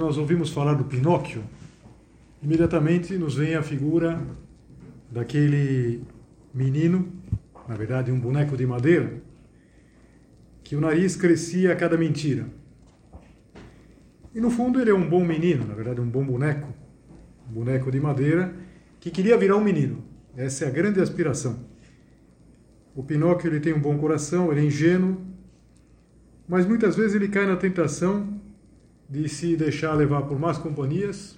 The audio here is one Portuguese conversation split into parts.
Quando nós ouvimos falar do Pinóquio, imediatamente nos vem a figura daquele menino, na verdade um boneco de madeira, que o nariz crescia a cada mentira. E no fundo ele é um bom menino, na verdade um bom boneco, um boneco de madeira, que queria virar um menino. Essa é a grande aspiração. O Pinóquio ele tem um bom coração, ele é ingênuo, mas muitas vezes ele cai na tentação de se deixar levar por más companhias,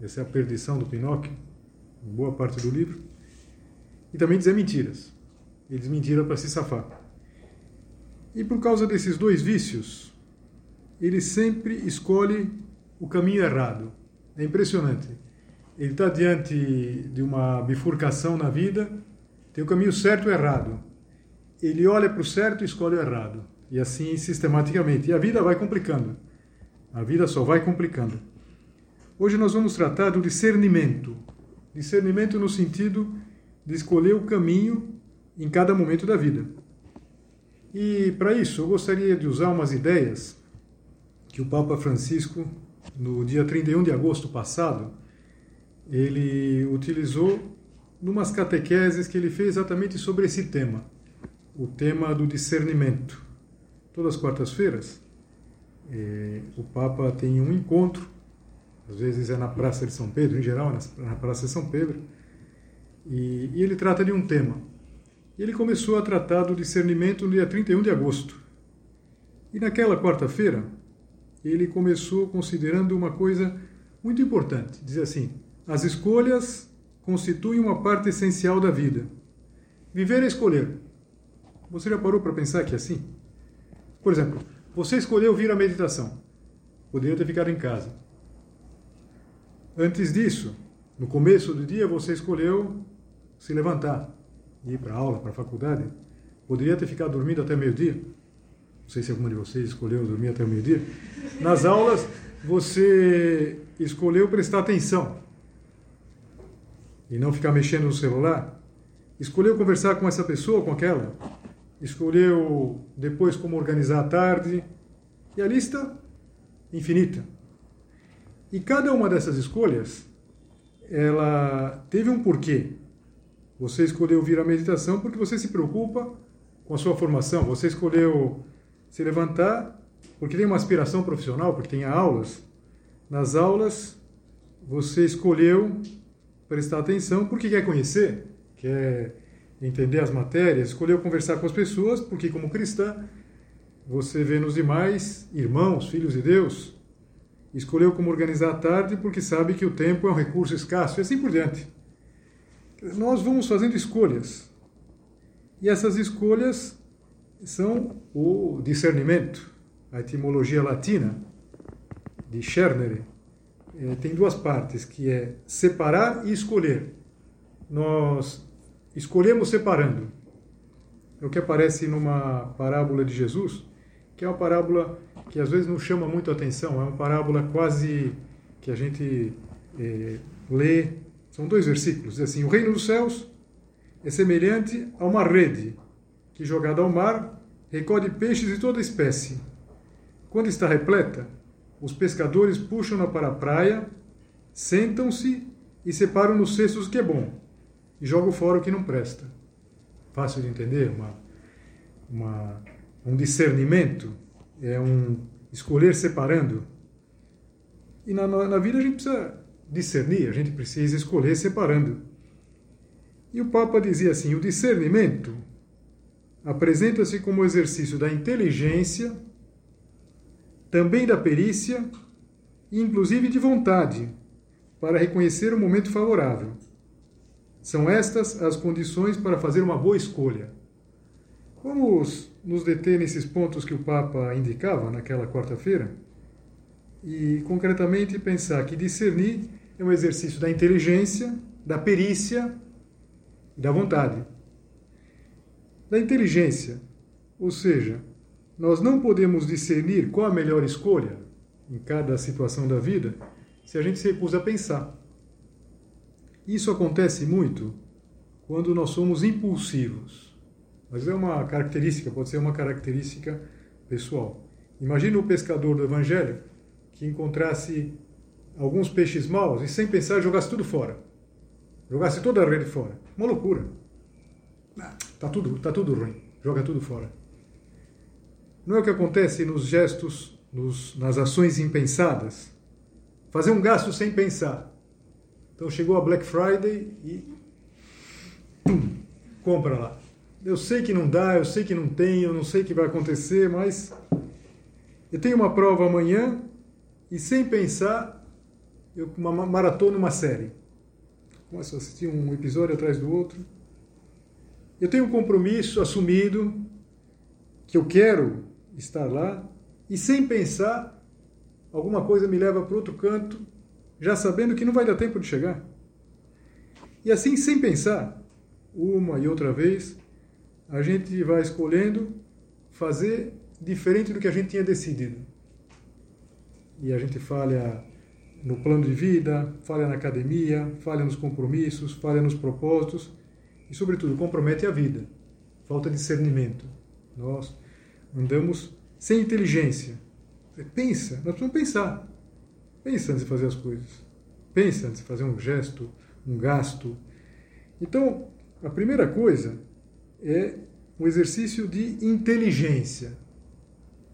essa é a perdição do Pinóquio, boa parte do livro, e também dizer mentiras. Ele diz mentira para se safar. E por causa desses dois vícios, ele sempre escolhe o caminho errado. É impressionante. Ele está diante de uma bifurcação na vida, tem o caminho certo e errado. Ele olha para o certo e escolhe o errado. E assim sistematicamente. E a vida vai complicando. A vida só vai complicando. Hoje nós vamos tratar do discernimento. Discernimento no sentido de escolher o caminho em cada momento da vida. E para isso eu gostaria de usar umas ideias que o Papa Francisco, no dia 31 de agosto passado, ele utilizou numas catequeses que ele fez exatamente sobre esse tema, o tema do discernimento. Todas as quartas-feiras, é, o Papa tem um encontro, às vezes é na Praça de São Pedro, em geral é na Praça de São Pedro, e, e ele trata de um tema. Ele começou a tratar do discernimento no dia 31 de agosto. E naquela quarta-feira, ele começou considerando uma coisa muito importante. Diz assim: as escolhas constituem uma parte essencial da vida. Viver é escolher. Você já parou para pensar que é assim? Por exemplo, você escolheu vir à meditação. Poderia ter ficado em casa. Antes disso, no começo do dia, você escolheu se levantar, ir para a aula, para a faculdade. Poderia ter ficado dormindo até meio-dia. Não sei se alguma de vocês escolheu dormir até meio-dia. Nas aulas, você escolheu prestar atenção e não ficar mexendo no celular. Escolheu conversar com essa pessoa, com aquela escolheu depois como organizar a tarde, e a lista infinita. E cada uma dessas escolhas, ela teve um porquê. Você escolheu vir à meditação porque você se preocupa com a sua formação. Você escolheu se levantar porque tem uma aspiração profissional, porque tem aulas. Nas aulas, você escolheu prestar atenção porque quer conhecer, quer entender as matérias, escolheu conversar com as pessoas, porque como cristã, você vê nos demais irmãos, filhos de Deus. Escolheu como organizar a tarde porque sabe que o tempo é um recurso escasso e assim por diante. Nós vamos fazendo escolhas. E essas escolhas são o discernimento. A etimologia latina de Schernere eh, tem duas partes, que é separar e escolher. Nós escolhemos separando. É o que aparece numa parábola de Jesus, que é uma parábola que às vezes não chama muito atenção, é uma parábola quase que a gente é, lê. São dois versículos, diz assim: O reino dos céus é semelhante a uma rede que, jogada ao mar, recolhe peixes de toda espécie. Quando está repleta, os pescadores puxam-na para a praia, sentam-se e separam nos cestos o que é bom e jogo fora o que não presta. Fácil de entender? Uma, uma, um discernimento, é um escolher separando. E na, na vida a gente precisa discernir, a gente precisa escolher separando. E o Papa dizia assim: o discernimento apresenta-se como exercício da inteligência, também da perícia e inclusive de vontade, para reconhecer o momento favorável. São estas as condições para fazer uma boa escolha. Vamos nos deter nesses pontos que o Papa indicava naquela quarta-feira e, concretamente, pensar que discernir é um exercício da inteligência, da perícia e da vontade. Da inteligência, ou seja, nós não podemos discernir qual a melhor escolha em cada situação da vida se a gente se recusa a pensar. Isso acontece muito quando nós somos impulsivos. Mas é uma característica, pode ser uma característica pessoal. Imagina o pescador do Evangelho que encontrasse alguns peixes maus e sem pensar jogasse tudo fora. Jogasse toda a rede fora. Uma loucura. Ah, tá tudo, tá tudo ruim. Joga tudo fora. Não é o que acontece nos gestos, nos, nas ações impensadas? Fazer um gasto sem pensar. Então chegou a Black Friday e pum, compra lá. Eu sei que não dá, eu sei que não tem, eu não sei o que vai acontecer, mas eu tenho uma prova amanhã e sem pensar, eu uma maratona uma série. Começo a assistir um episódio atrás do outro. Eu tenho um compromisso assumido que eu quero estar lá e sem pensar, alguma coisa me leva para outro canto já sabendo que não vai dar tempo de chegar. E assim, sem pensar, uma e outra vez, a gente vai escolhendo fazer diferente do que a gente tinha decidido. E a gente falha no plano de vida, falha na academia, falha nos compromissos, falha nos propósitos e, sobretudo, compromete a vida. Falta discernimento. Nós andamos sem inteligência. Pensa, nós precisamos pensar. Pensa antes de fazer as coisas. Pensa antes de fazer um gesto, um gasto. Então, a primeira coisa é um exercício de inteligência.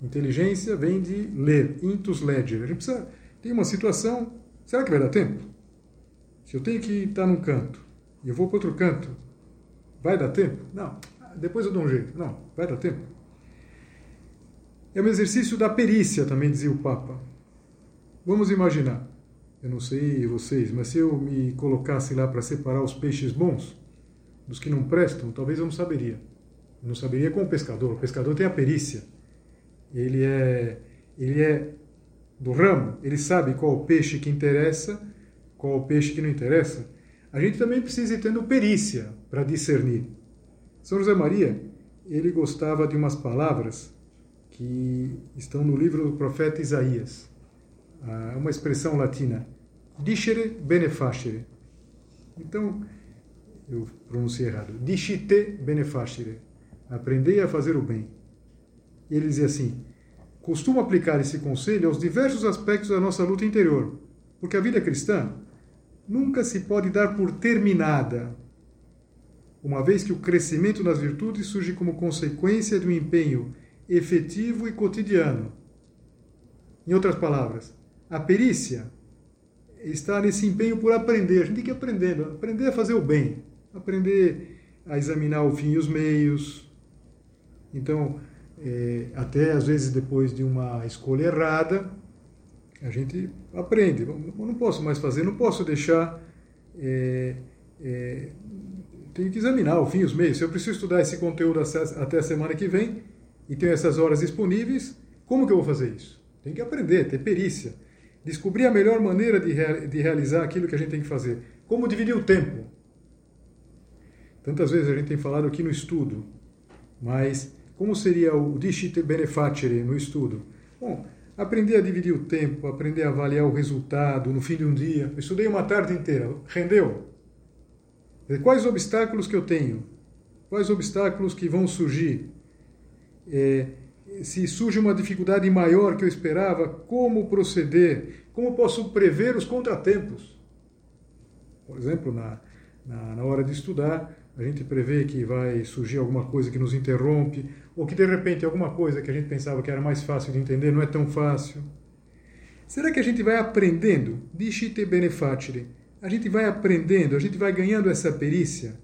Inteligência vem de ler, intus legere. A gente precisa. Tem uma situação. Será que vai dar tempo? Se eu tenho que estar num canto e eu vou para outro canto, vai dar tempo? Não. Depois eu dou um jeito. Não, vai dar tempo. É um exercício da perícia, também dizia o Papa. Vamos imaginar, eu não sei vocês, mas se eu me colocasse lá para separar os peixes bons dos que não prestam, talvez eu não saberia. Eu não saberia como o pescador. O pescador tem a perícia. Ele é, ele é do ramo, ele sabe qual o peixe que interessa, qual o peixe que não interessa. A gente também precisa ir tendo perícia para discernir. São José Maria, ele gostava de umas palavras que estão no livro do profeta Isaías uh, uma expressão latina, dicere benefacere. Então, eu pronunciei errado, dicite benefacere, aprendei a fazer o bem. E ele dizia assim, costumo aplicar esse conselho aos diversos aspectos da nossa luta interior, porque a vida cristã nunca se pode dar por terminada, uma vez que o crescimento nas virtudes surge como consequência de um empenho efetivo e cotidiano. Em outras palavras, a perícia está nesse empenho por aprender. A gente tem que aprender, aprender a fazer o bem, aprender a examinar o fim e os meios. Então, é, até às vezes depois de uma escolha errada, a gente aprende. Eu não posso mais fazer, não posso deixar. É, é, tenho que examinar o fim e os meios. Se eu preciso estudar esse conteúdo até a semana que vem e tenho essas horas disponíveis, como que eu vou fazer isso? Tem que aprender, ter perícia descobrir a melhor maneira de, de realizar aquilo que a gente tem que fazer. Como dividir o tempo. Tantas vezes a gente tem falado aqui no estudo, mas como seria o discite benefacere no estudo? Bom, aprender a dividir o tempo, aprender a avaliar o resultado no fim de um dia. Eu estudei uma tarde inteira, rendeu? Quais obstáculos que eu tenho? Quais obstáculos que vão surgir? É, se surge uma dificuldade maior que eu esperava, como proceder? Como posso prever os contratempos? Por exemplo, na, na, na, hora de estudar, a gente prevê que vai surgir alguma coisa que nos interrompe, ou que de repente alguma coisa que a gente pensava que era mais fácil de entender não é tão fácil. Será que a gente vai aprendendo? Dishite benefacere. A gente vai aprendendo, a gente vai ganhando essa perícia?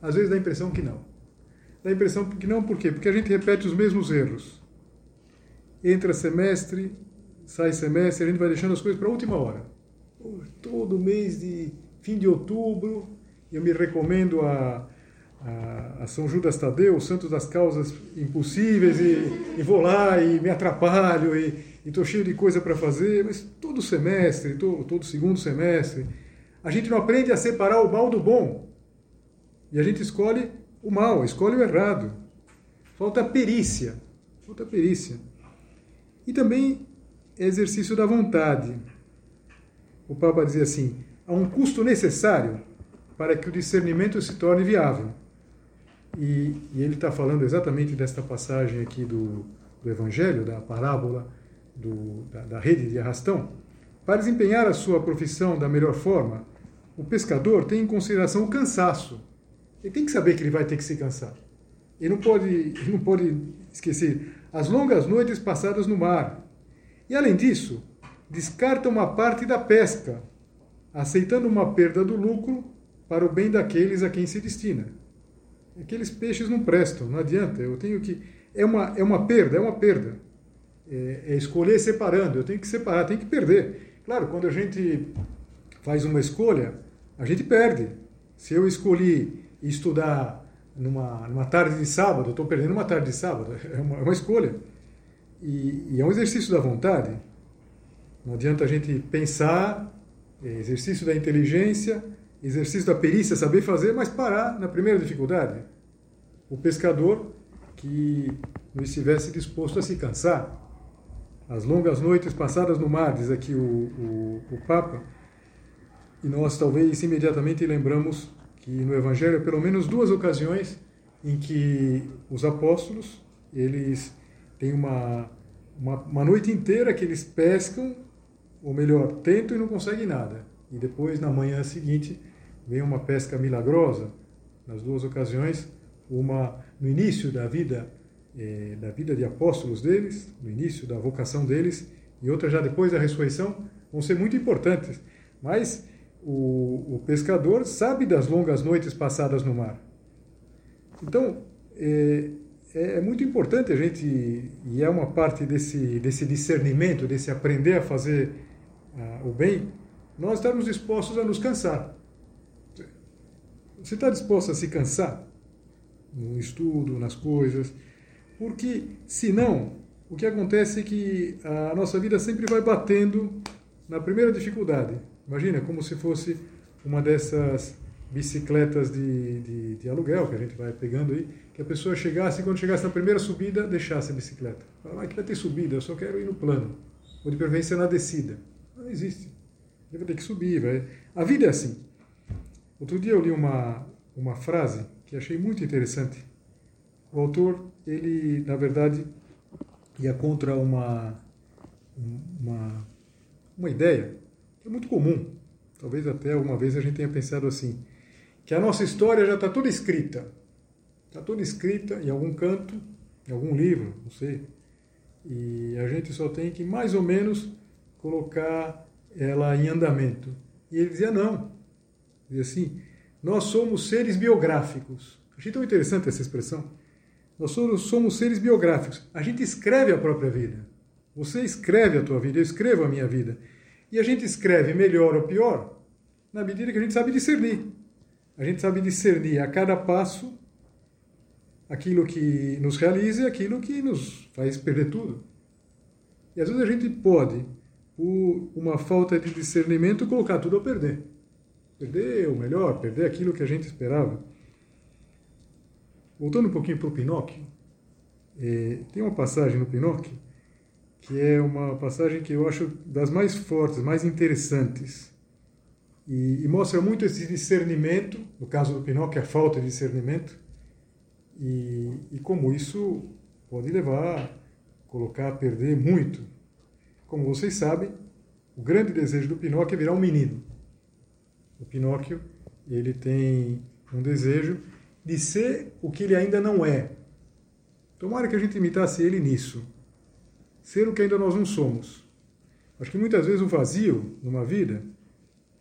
Às vezes dá a impressão que não. Dá a impressão que não, por quê? Porque a gente repete os mesmos erros. Entra semestre, sai semestre, a gente vai deixando as coisas para a última hora. Todo mês de fim de outubro, eu me recomendo a, a, a São Judas Tadeu, o santo das causas impossíveis, e, e vou lá e me atrapalho, e estou cheio de coisa para fazer, mas todo semestre, todo, todo segundo semestre, a gente não aprende a separar o mal do bom. E a gente escolhe o mal, escolhe o errado. Falta perícia. Falta perícia. E também exercício da vontade. O Papa dizia assim: há um custo necessário para que o discernimento se torne viável. E, e ele está falando exatamente desta passagem aqui do, do Evangelho, da parábola do, da, da rede de arrastão. Para desempenhar a sua profissão da melhor forma, o pescador tem em consideração o cansaço. Ele tem que saber que ele vai ter que se cansar. Ele não pode, ele não pode esquecer as longas noites passadas no mar. E além disso, descarta uma parte da pesca, aceitando uma perda do lucro para o bem daqueles a quem se destina. Aqueles peixes não prestam, não adianta. Eu tenho que é uma é uma perda, é uma perda. É, é escolher separando. Eu tenho que separar, tenho que perder. Claro, quando a gente faz uma escolha, a gente perde. Se eu escolhi estudar numa, numa tarde de sábado, estou perdendo uma tarde de sábado. É uma, é uma escolha. E, e, é um exercício da vontade. Não adianta a gente pensar, é exercício da inteligência, exercício da perícia, saber fazer, mas parar na primeira dificuldade. O pescador que não estivesse disposto a se cansar. As longas noites passadas no mar, diz aqui o, o, o Papa, e nós talvez imediatamente lembramos que no Evangelho, pelo menos duas ocasiões em que os apóstolos, eles têm uma, uma, uma noite inteira que eles pescam, ou melhor, tentam e não conseguem nada. E depois, na manhã seguinte, vem uma pesca milagrosa, nas duas ocasiões, uma no início da vida eh, da vida de apóstolos deles, no início da vocação deles, e outra já depois da ressurreição, vão ser muito importantes. Mas o, o pescador sabe das longas noites passadas no mar. Então, é, é, muito importante a gente, e é uma parte desse, desse discernimento, desse aprender a fazer uh, o bem, nós estarmos dispostos a nos cansar. Você está disposto a se cansar no estudo, nas coisas? Porque, senão, o que acontece é que a nossa vida sempre vai batendo na primeira dificuldade. Imagina, como se fosse uma dessas bicicletas de, de, de, aluguel que a gente vai pegando aí, que a pessoa chegasse quando chegasse na primeira subida, deixasse a bicicleta. Fala, ah, que vai ter subida, eu só quero ir no plano. Ou de preferência na descida. Não existe. Ele vai ter que subir. Vai... A vida é assim. Outro dia eu li uma, uma frase que achei muito interessante. O autor, ele, na verdade, ia contra uma, uma, uma ideia é muito comum. Talvez até alguma vez a gente tenha pensado assim, que a nossa história já está toda escrita. Está toda escrita em algum canto, em algum livro, não sei. E a gente só tem que, mais ou menos, colocar ela em andamento. E ele dizia não. Dizia assim, nós somos seres biográficos. Achei tão interessante essa expressão. Nós somos seres biográficos. A gente escreve a própria vida. Você escreve a tua vida, eu escrevo a minha vida. E a gente escreve melhor ou pior na medida que a gente sabe discernir. A gente sabe discernir a cada passo aquilo que nos realiza e aquilo que nos faz perder tudo. E às vezes a gente pode, por uma falta de discernimento, colocar tudo a perder. Perder o melhor, perder aquilo que a gente esperava. Voltando um pouquinho para o Pinóquio, é, tem uma passagem no Pinóquio que é uma passagem que eu acho das mais fortes, mais interessantes. E, e mostra muito esse discernimento, no caso do Pinóquio, a falta de discernimento, e, e como isso pode levar a colocar a perder muito. Como vocês sabem, o grande desejo do Pinóquio é virar um menino. O Pinóquio, ele tem um desejo de ser o que ele ainda não é. Tomara que a gente imitasse ele nisso. Ser o que ainda nós não somos. Acho que muitas vezes o vazio numa vida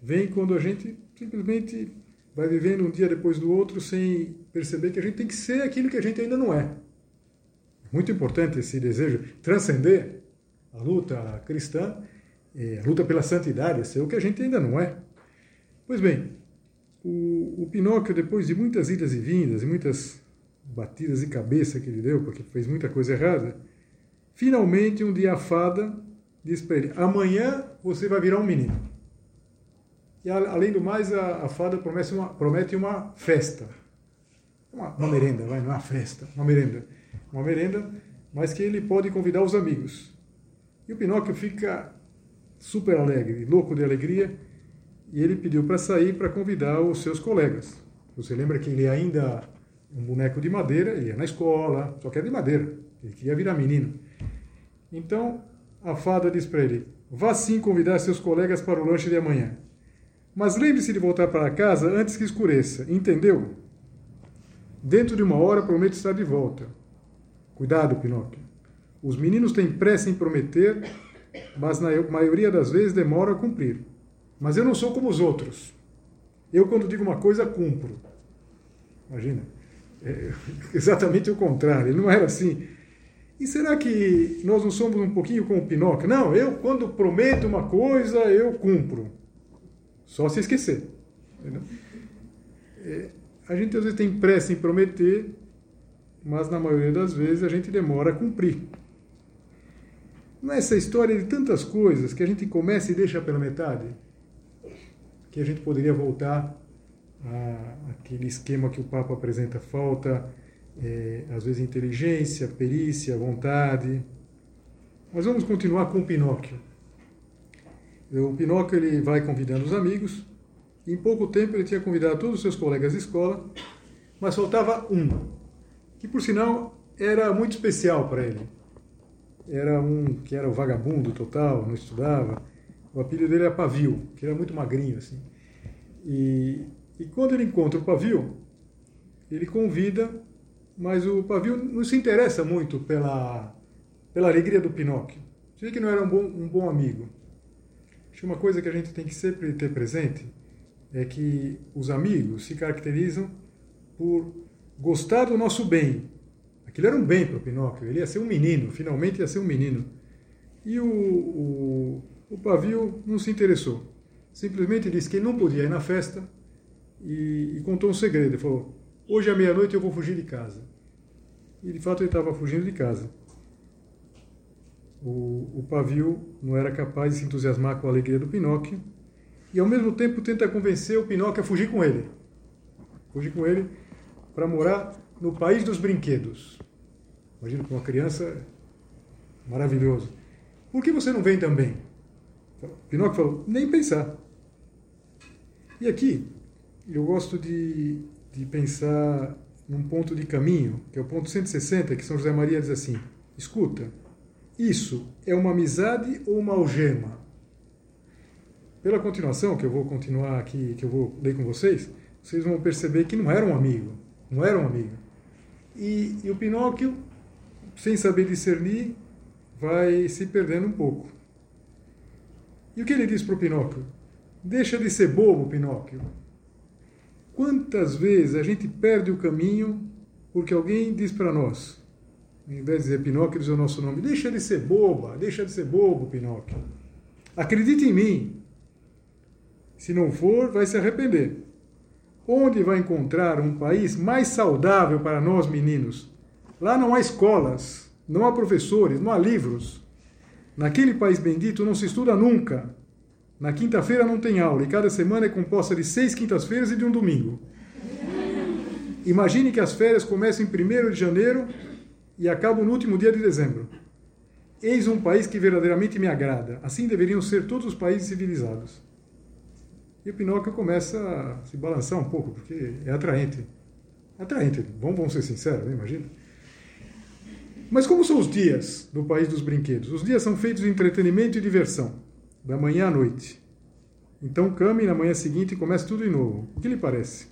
vem quando a gente simplesmente vai vivendo um dia depois do outro sem perceber que a gente tem que ser aquilo que a gente ainda não é. Muito importante esse desejo transcender a luta cristã, a luta pela santidade, ser o que a gente ainda não é. Pois bem, o, o Pinóquio, depois de muitas idas e vindas e muitas batidas de cabeça que ele deu, porque fez muita coisa errada, finalmente um dia a fada diz para ele: amanhã você vai virar um menino. E além do mais, a, a fada promete uma, promete uma festa. Uma, uma merenda, vai, não é uma festa, uma merenda. Uma merenda, mas que ele pode convidar os amigos. E o Pinóquio fica super alegre, louco de alegria, e ele pediu para sair para convidar os seus colegas. Você lembra que ele ainda um boneco de madeira, ele ia na escola, só que era de madeira, ele queria virar menino. Então a fada diz para ele: vá sim convidar seus colegas para o lanche de amanhã. Mas lembre-se de voltar para casa antes que escureça, entendeu? Dentro de uma hora prometo estar de volta. Cuidado, Pinóquio. Os meninos têm pressa em prometer, mas na maioria das vezes demoram a cumprir. Mas eu não sou como os outros. Eu, quando digo uma coisa, cumpro. Imagina. É exatamente o contrário. Ele não era assim. E será que nós não somos um pouquinho como Pinóquio? Não, eu, quando prometo uma coisa, eu cumpro. Só se esquecer. É, a gente às vezes tem pressa em prometer, mas na maioria das vezes a gente demora a cumprir. Nessa história de tantas coisas que a gente começa e deixa pela metade, que a gente poderia voltar àquele esquema que o Papa apresenta, falta é, às vezes inteligência, perícia, vontade. Mas vamos continuar com o Pinóquio. O Pinóquio ele vai convidando os amigos. Em pouco tempo ele tinha convidado todos os seus colegas de escola, mas faltava um, que por sinal era muito especial para ele. Era um que era o vagabundo total, não estudava. O apelido dele era Pavio, que era muito magrinho assim. E, e quando ele encontra o Pavio, ele convida, mas o Pavio não se interessa muito pela, pela alegria do Pinóquio. Vê que não era um bom, um bom amigo. Acho que uma coisa que a gente tem que sempre ter presente é que os amigos se caracterizam por gostar do nosso bem. Aquilo era um bem para o Pinóquio, ele ia ser um menino, finalmente ia ser um menino. E o, o, o Pavio não se interessou. Simplesmente disse que ele não podia ir na festa e, e contou um segredo. Ele falou: Hoje à meia-noite eu vou fugir de casa. E de fato ele estava fugindo de casa o, o pavio não era capaz de se entusiasmar com a alegria do Pinóquio e ao mesmo tempo tenta convencer o Pinóquio a fugir com ele. Fugir com ele para morar no país dos brinquedos. Imagina para uma criança maravilhoso. Por que você não vem também? Pinóquio falou, nem pensar. E aqui, eu gosto de, de pensar num ponto de caminho, que é o ponto 160, que São José Maria diz assim: escuta, isso é uma amizade ou uma algema? Pela continuação, que eu vou continuar aqui, que eu vou ler com vocês, vocês vão perceber que não era um amigo, não era um amigo. E, e o Pinóquio, sem saber discernir, vai se perdendo um pouco. E o que ele diz para o Pinóquio? Deixa de ser bobo, Pinóquio. Quantas vezes a gente perde o caminho porque alguém diz para nós: em vez de dizer Pinóquio, dizer o nosso nome. Deixa de ser boba, deixa de ser bobo, Pinóquio. Acredite em mim. Se não for, vai se arrepender. Onde vai encontrar um país mais saudável para nós meninos? Lá não há escolas, não há professores, não há livros. Naquele país bendito não se estuda nunca. Na quinta-feira não tem aula e cada semana é composta de seis quintas-feiras e de um domingo. Imagine que as férias começam em 1 de janeiro e acabo no último dia de dezembro. Eis um país que verdadeiramente me agrada. Assim deveriam ser todos os países civilizados. E o Pinóquio começa a se balançar um pouco, porque é atraente. Atraente, vamos, vamos ser sinceros, né? imagina. Mas como são os dias do país dos brinquedos? Os dias são feitos de entretenimento e diversão, da manhã à noite. Então came na manhã seguinte e começa tudo de novo. O que lhe parece?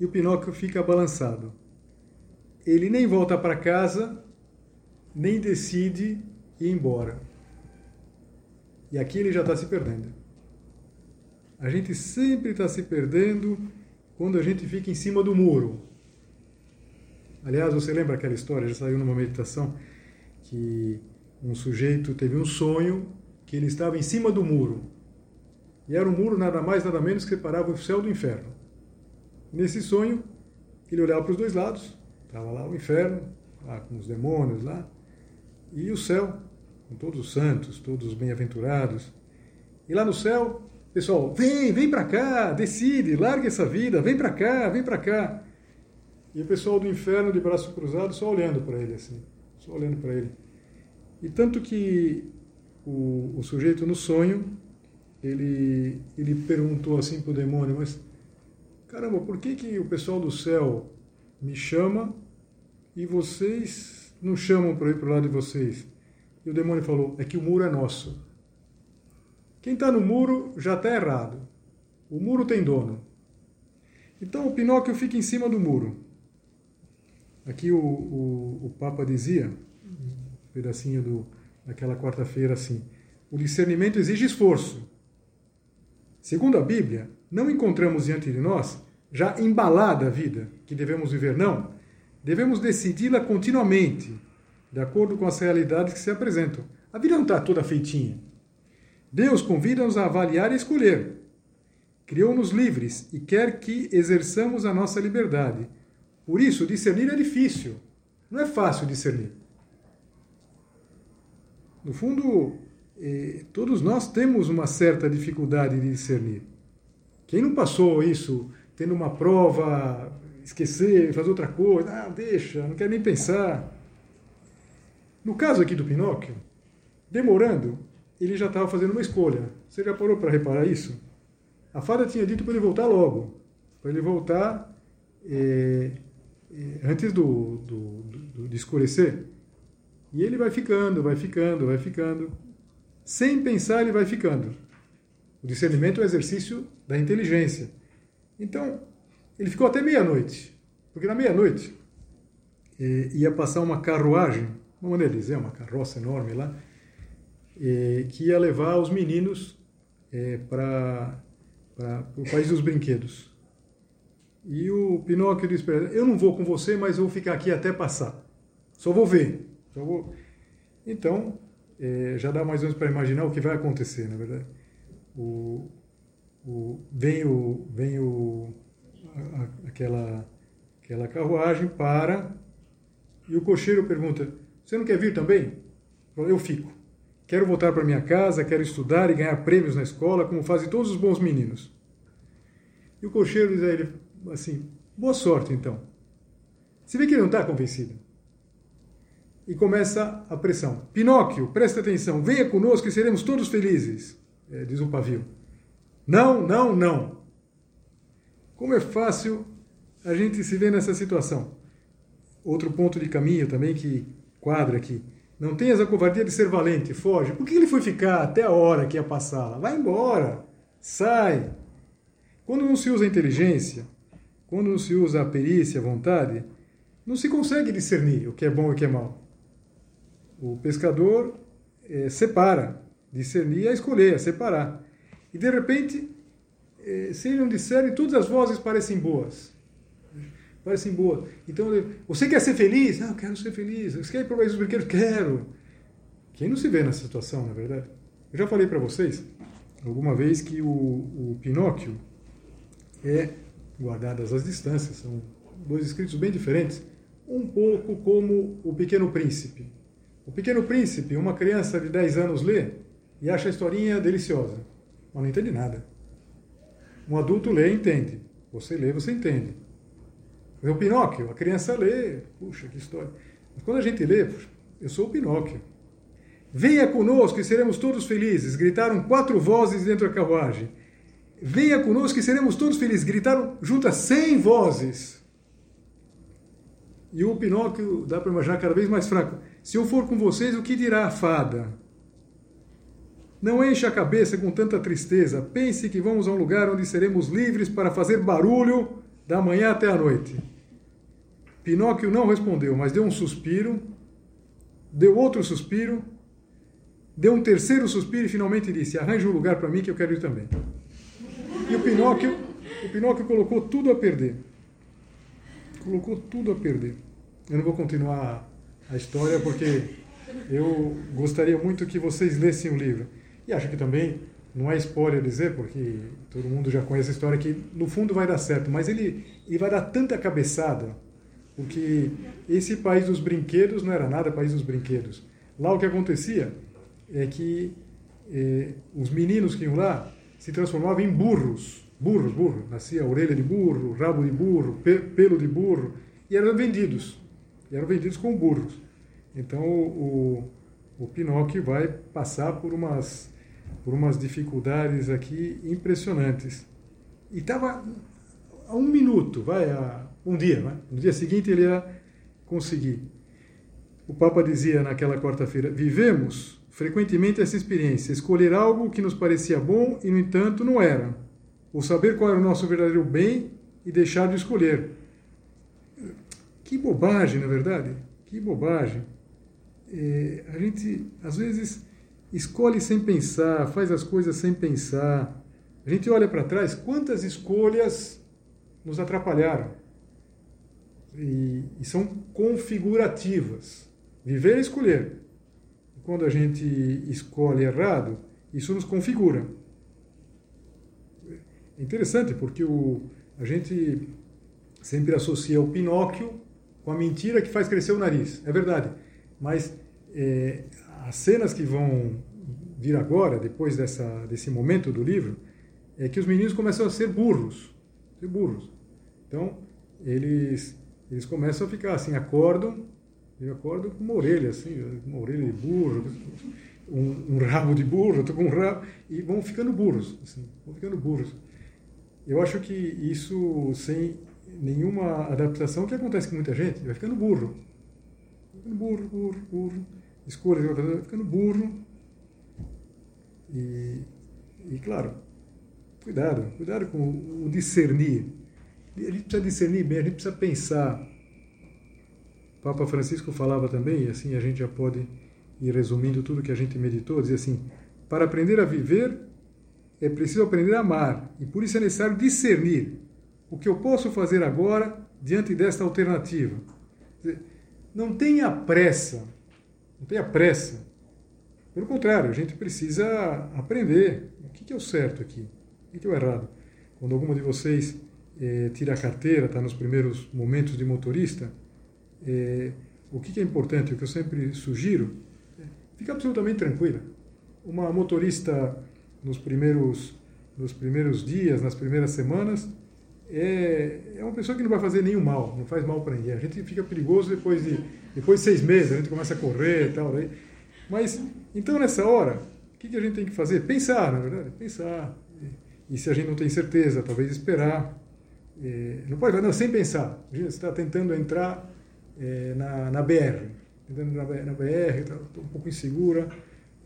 E o Pinóquio fica balançado ele nem volta para casa, nem decide ir embora. E aqui ele já está se perdendo. A gente sempre está se perdendo quando a gente fica em cima do muro. Aliás, você lembra aquela história, já saiu numa meditação, que um sujeito teve um sonho que ele estava em cima do muro. E era um muro nada mais, nada menos que separava o céu do inferno. Nesse sonho, ele olhava para os dois lados, estava lá o inferno, lá com os demônios lá, e o céu, com todos os santos, todos os bem-aventurados. E lá no céu, pessoal, vem, vem para cá, decide, larga essa vida, vem para cá, vem para cá. E o pessoal do inferno de braço cruzado só olhando para ele assim, só olhando para ele. E tanto que o, o sujeito no sonho, ele, ele perguntou assim para o demônio, mas caramba, por que, que o pessoal do céu me chama e vocês não chamam para ir para o lado de vocês? E o demônio falou, é que o muro é nosso. Quem está no muro já está errado. O muro tem dono. Então o Pinóquio fica em cima do muro. Aqui o, o, o Papa dizia, um pedacinho do, daquela quarta-feira assim, o discernimento exige esforço. Segundo a Bíblia, não encontramos diante de nós já embalada a vida que devemos viver, não. Devemos decidi-la continuamente, de acordo com as realidades que se apresentam. A vida não está toda feitinha. Deus convida-nos a avaliar e escolher. Criou-nos livres e quer que exerçamos a nossa liberdade. Por isso, discernir é difícil. Não é fácil discernir. No fundo, eh, todos nós temos uma certa dificuldade de discernir. Quem não passou isso tendo uma prova, esquecer, fazer outra coisa, ah, deixa, não quero nem pensar. No caso aqui do Pinóquio, demorando, ele já estava fazendo uma escolha. Você já parou para reparar isso? A fada tinha dito para ele voltar logo, para ele voltar é, é, antes do, do, do, de escurecer. E ele vai ficando, vai ficando, vai ficando. Sem pensar, ele vai ficando. O discernimento é o exercício da inteligência. Então, ele ficou até meia-noite. Porque na meia-noite eh, ia passar uma carruagem, de dizer, uma carroça enorme lá, eh, que ia levar os meninos eh, para o país dos brinquedos. E o Pinóquio disse para ele, eu não vou com você, mas eu vou ficar aqui até passar. Só vou ver. Só vou... Então, já dá mais ou menos para imaginar o que vai acontecer, na verdade. O, o, vem o, vem o, a, aquela, aquela carruagem, para, e o cocheiro pergunta, você não quer vir também? Eu fico. Quero voltar para minha casa, quero estudar e ganhar prêmios na escola, como fazem todos os bons meninos. E o cocheiro diz a ele assim, boa sorte então. Você vê que ele não está convencido. E começa a pressão. Pinóquio, presta atenção, venha conosco e seremos todos felizes, é, diz o pavio. Não, não, não. Como é fácil a gente se ver nessa situação. Outro ponto de caminho também que quadra aqui. Não tenhas a covardia de ser valente, foge. Por que ele foi ficar até a hora que ia passar? Vai embora, sai. Quando não se usa a inteligência, quando não se usa a perícia, a vontade, não se consegue discernir o que é bom e o que é mal. O pescador é, separa, discernir é escolher, é separar. E de repente, eh, se ele não disser, todas as vozes parecem boas. Parecem boas. Então, você quer ser feliz? Não, quero ser feliz. Você quer ir para o país dos brinquedos? Quero. Quem não se vê nessa situação, na verdade? Eu já falei para vocês alguma vez que o, o Pinóquio é, guardadas as distâncias, são dois escritos bem diferentes, um pouco como o Pequeno Príncipe. O Pequeno Príncipe, uma criança de 10 anos lê e acha a historinha deliciosa mas não entende nada. Um adulto lê e entende. Você lê, você entende. O Pinóquio, a criança lê, puxa, que história. Mas quando a gente lê, puxa, eu sou o Pinóquio. Venha conosco e seremos todos felizes, gritaram quatro vozes dentro da carruagem. Venha conosco e seremos todos felizes, gritaram juntas cem vozes. E o Pinóquio, dá para imaginar, cada vez mais fraco. Se eu for com vocês, o que dirá a fada? Não encha a cabeça com tanta tristeza. Pense que vamos a um lugar onde seremos livres para fazer barulho da manhã até a noite. Pinóquio não respondeu, mas deu um suspiro, deu outro suspiro deu um terceiro suspiro e finalmente disse: Arranje um lugar para mim que eu quero ir também. E o Pinóquio, o Pinóquio colocou tudo a perder. Colocou tudo a perder. Eu não vou continuar a história porque eu gostaria muito que vocês lessem o livro. E acho que também não é spoiler dizer, porque todo mundo já conhece a história, que no fundo vai dar certo, mas ele, ele vai dar tanta cabeçada, porque esse país dos brinquedos não era nada país dos brinquedos. Lá o que acontecia é que eh, os meninos que iam lá se transformavam em burros, burros, burro, nascia orelha de burro, rabo de burro, pelo de burro, e eram vendidos, e eram vendidos como burros. Então o, o, Pinóquio vai passar por umas, por umas dificuldades aqui impressionantes. E estava a um minuto, vai, a um dia, vai. no dia seguinte ele ia conseguir. O Papa dizia naquela quarta-feira: vivemos frequentemente essa experiência, escolher algo que nos parecia bom e, no entanto, não era, ou saber qual era o nosso verdadeiro bem e deixar de escolher. Que bobagem, na é verdade? Que bobagem é, a gente às vezes escolhe sem pensar, faz as coisas sem pensar. A gente olha para trás, quantas escolhas nos atrapalharam. E, e são configurativas. Viver é escolher. E quando a gente escolhe errado, isso nos configura. É interessante porque o, a gente sempre associa o Pinóquio com a mentira que faz crescer o nariz. É verdade. Mas é, as cenas que vão vir agora, depois dessa, desse momento do livro, é que os meninos começam a ser burros. Ser burros. Então, eles, eles começam a ficar assim, acordam, eu acordo com uma orelha, assim, uma orelha de burro, um, um rabo de burro, estou com um rabo, e vão ficando burros, assim, vão ficando burros. Eu acho que isso, sem nenhuma adaptação, que acontece com muita gente, vai ficando burro ficando burro, burro, burro. Escolha, vai ficando burro. E, e, claro, cuidado, cuidado com o discernir. A gente precisa discernir bem, a gente precisa pensar. O Papa Francisco falava também, e assim a gente já pode ir resumindo tudo que a gente meditou, dizia assim: para aprender a viver é preciso aprender a amar, e por isso é necessário discernir o que eu posso fazer agora diante desta alternativa. Não tenha pressa, não tenha pressa. Pelo contrário, a gente precisa aprender o que é o certo aqui, o que é o errado. Quando alguma de vocês é, tira a carteira, está nos primeiros momentos de motorista, é, o que é importante, o que eu sempre sugiro, é, absolutamente tranquila. Uma motorista nos primeiros, nos primeiros dias, nas primeiras semanas, é, é uma pessoa que não vai fazer nenhum mal, não faz mal para ninguém. A gente fica perigoso depois de, depois de seis meses, a gente começa a correr e tal. Daí. Mas, então, nessa hora, o que, que a gente tem que fazer? Pensar, na verdade, pensar. E, e se a gente não tem certeza, talvez esperar. É, não pode não, sem pensar. Você está tentando entrar é, na, na BR, tentando na, na BR, estou tá, um pouco insegura.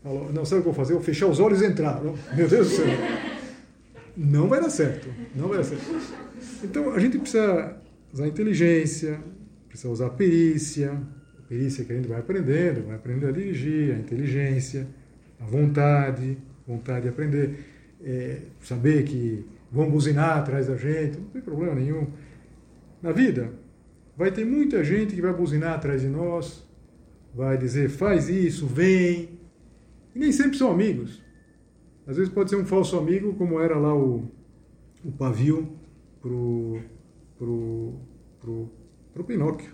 Falo, não, sabe o que eu vou fazer? Eu vou fechar os olhos e entrar. Meu Deus do céu. Não vai dar certo. Não vai dar certo. Então, a gente precisa usar inteligência, precisa usar perícia, perícia que a gente vai aprendendo, vai aprendendo a dirigir, a inteligência, a vontade, vontade de aprender, é, saber que vão buzinar atrás da gente, não tem problema nenhum. Na vida, vai ter muita gente que vai buzinar atrás de nós, vai dizer faz isso, vem, e nem sempre são amigos. Às vezes pode ser um falso amigo, como era lá o, o pavio pro, pro, pro, pro Pinóquio.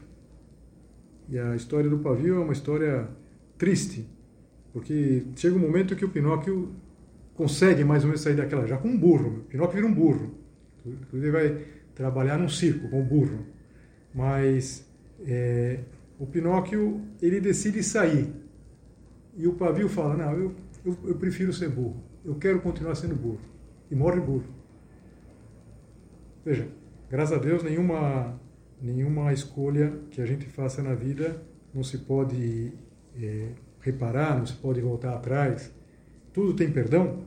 E a história do pavio é uma história triste, porque chega um momento que o Pinóquio consegue mais ou menos sair daquela, já com um burro. O Pinóquio vira um burro. Ele vai trabalhar num circo com um burro. Mas é, o Pinóquio, ele decide sair. E o pavio fala, não, eu, eu, eu prefiro ser burro. Eu quero continuar sendo burro. E morre burro. Veja, graças a Deus, nenhuma, nenhuma escolha que a gente faça na vida não se pode é, reparar, não se pode voltar atrás. Tudo tem perdão,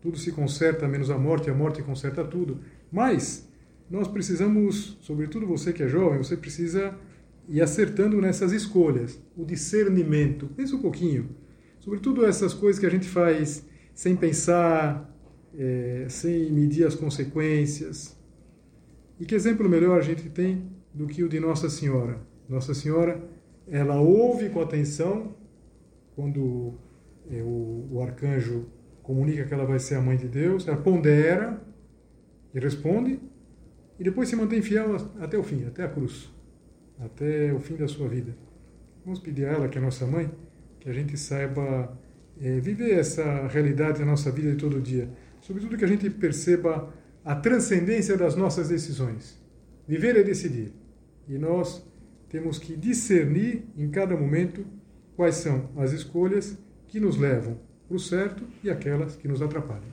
tudo se conserta, menos a morte, a morte conserta tudo. Mas nós precisamos, sobretudo você que é jovem, você precisa ir acertando nessas escolhas. O discernimento. Pensa um pouquinho. Sobretudo essas coisas que a gente faz sem pensar, é, sem medir as consequências. E que exemplo melhor a gente tem do que o de Nossa Senhora? Nossa Senhora, ela ouve com atenção quando é, o, o arcanjo comunica que ela vai ser a mãe de Deus, ela pondera e responde, e depois se mantém fiel até o fim, até a cruz, até o fim da sua vida. Vamos pedir a ela, que é nossa mãe, que a gente saiba é, viver essa realidade da nossa vida de todo dia. Sobretudo que a gente perceba a transcendência das nossas decisões. Viver é decidir. E nós temos que discernir em cada momento quais são as escolhas que nos levam para o certo e aquelas que nos atrapalham.